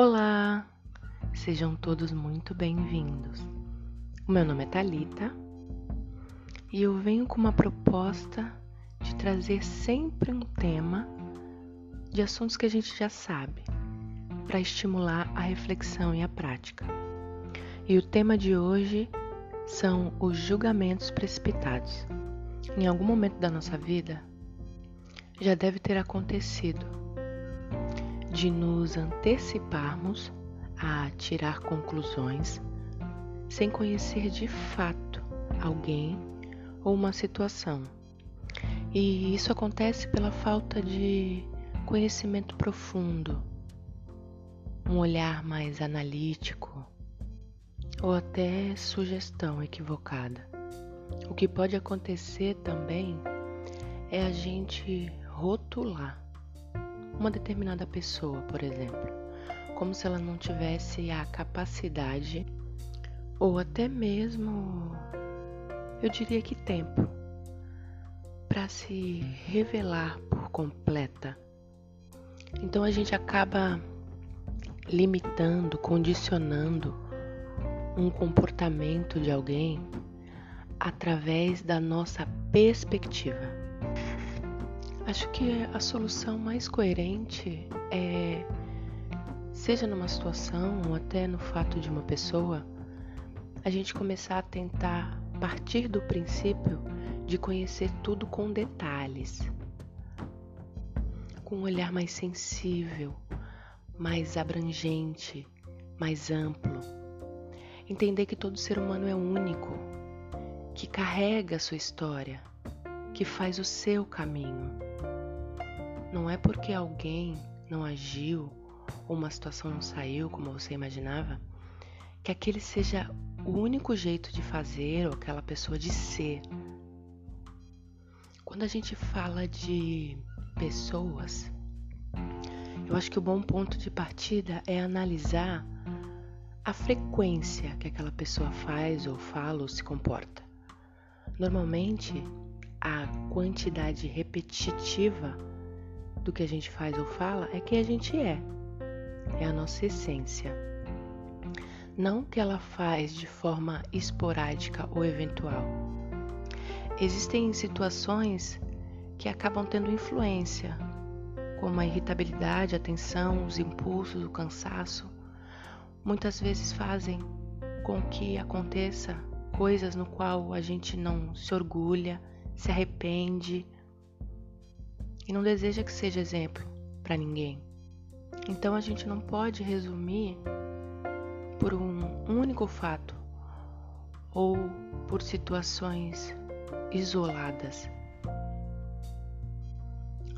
Olá, sejam todos muito bem-vindos. O meu nome é Talita e eu venho com uma proposta de trazer sempre um tema de assuntos que a gente já sabe, para estimular a reflexão e a prática. E o tema de hoje são os julgamentos precipitados. Em algum momento da nossa vida já deve ter acontecido de nos anteciparmos a tirar conclusões sem conhecer de fato alguém ou uma situação. E isso acontece pela falta de conhecimento profundo, um olhar mais analítico ou até sugestão equivocada. O que pode acontecer também é a gente rotular uma determinada pessoa, por exemplo, como se ela não tivesse a capacidade ou até mesmo, eu diria que tempo, para se revelar por completa. Então a gente acaba limitando, condicionando um comportamento de alguém através da nossa perspectiva. Acho que a solução mais coerente é, seja numa situação ou até no fato de uma pessoa, a gente começar a tentar partir do princípio de conhecer tudo com detalhes, com um olhar mais sensível, mais abrangente, mais amplo. Entender que todo ser humano é único, que carrega a sua história, que faz o seu caminho não é porque alguém não agiu ou uma situação não saiu como você imaginava que aquele seja o único jeito de fazer ou aquela pessoa de ser. Quando a gente fala de pessoas, eu acho que o bom ponto de partida é analisar a frequência que aquela pessoa faz ou fala ou se comporta. Normalmente, a quantidade repetitiva do que a gente faz ou fala é quem a gente é, é a nossa essência. Não que ela faz de forma esporádica ou eventual. Existem situações que acabam tendo influência, como a irritabilidade, a tensão, os impulsos, o cansaço, muitas vezes fazem com que aconteça coisas no qual a gente não se orgulha, se arrepende e não deseja que seja exemplo para ninguém. Então a gente não pode resumir por um único fato ou por situações isoladas.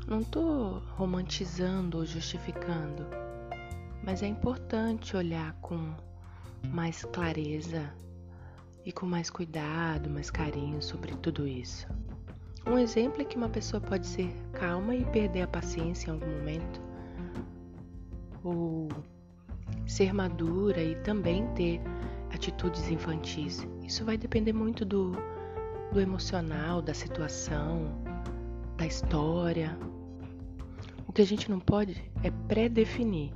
Não estou romantizando ou justificando, mas é importante olhar com mais clareza e com mais cuidado, mais carinho sobre tudo isso. Um exemplo é que uma pessoa pode ser calma e perder a paciência em algum momento, ou ser madura e também ter atitudes infantis. Isso vai depender muito do, do emocional, da situação, da história. O que a gente não pode é pré-definir.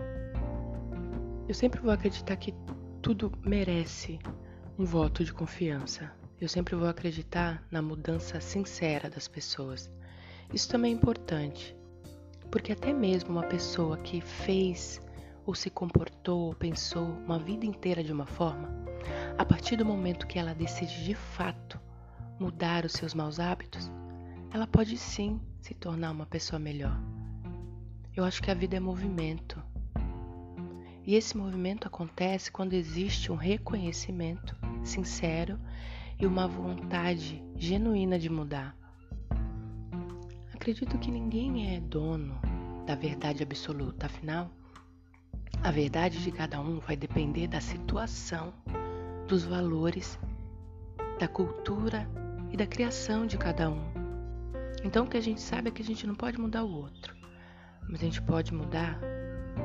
Eu sempre vou acreditar que tudo merece um voto de confiança. Eu sempre vou acreditar na mudança sincera das pessoas. Isso também é importante, porque até mesmo uma pessoa que fez ou se comportou ou pensou uma vida inteira de uma forma, a partir do momento que ela decide de fato mudar os seus maus hábitos, ela pode sim se tornar uma pessoa melhor. Eu acho que a vida é movimento. E esse movimento acontece quando existe um reconhecimento sincero e uma vontade genuína de mudar. Acredito que ninguém é dono da verdade absoluta, afinal, a verdade de cada um vai depender da situação, dos valores, da cultura e da criação de cada um. Então, o que a gente sabe é que a gente não pode mudar o outro, mas a gente pode mudar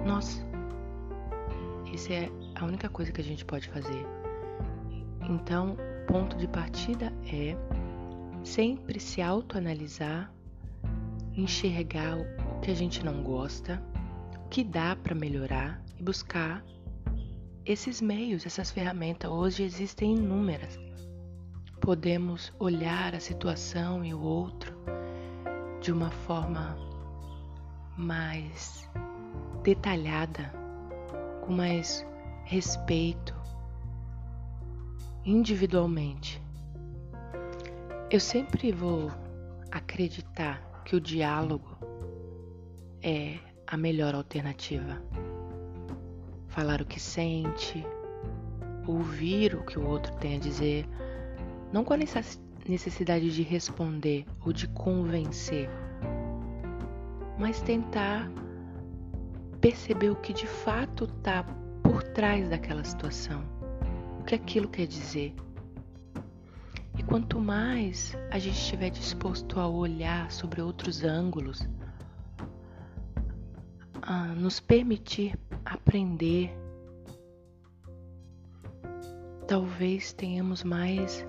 nós. Essa é a única coisa que a gente pode fazer. Então, ponto de partida é sempre se autoanalisar, enxergar o que a gente não gosta, que dá para melhorar e buscar esses meios, essas ferramentas. Hoje existem inúmeras. Podemos olhar a situação e o outro de uma forma mais detalhada, com mais respeito, individualmente. Eu sempre vou acreditar que o diálogo é a melhor alternativa. Falar o que sente, ouvir o que o outro tem a dizer, não com a necessidade de responder ou de convencer, mas tentar perceber o que de fato está por trás daquela situação, o que aquilo quer dizer. E quanto mais a gente estiver disposto a olhar sobre outros ângulos, a nos permitir aprender, talvez tenhamos mais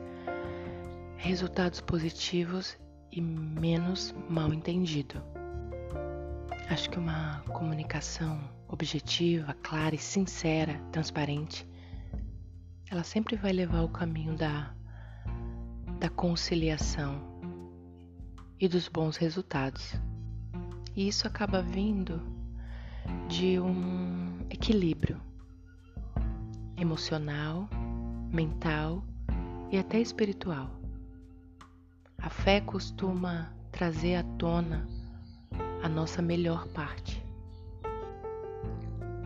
resultados positivos e menos mal entendido. Acho que uma comunicação objetiva, clara e sincera, transparente, ela sempre vai levar o caminho da da conciliação e dos bons resultados. E isso acaba vindo de um equilíbrio emocional, mental e até espiritual. A fé costuma trazer à tona a nossa melhor parte,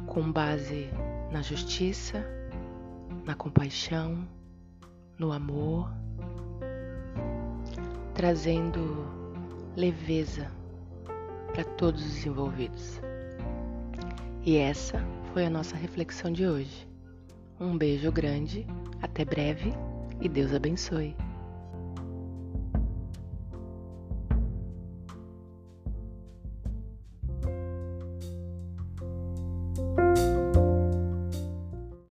com base na justiça, na compaixão, no amor trazendo leveza para todos os envolvidos. E essa foi a nossa reflexão de hoje. Um beijo grande, até breve e Deus abençoe.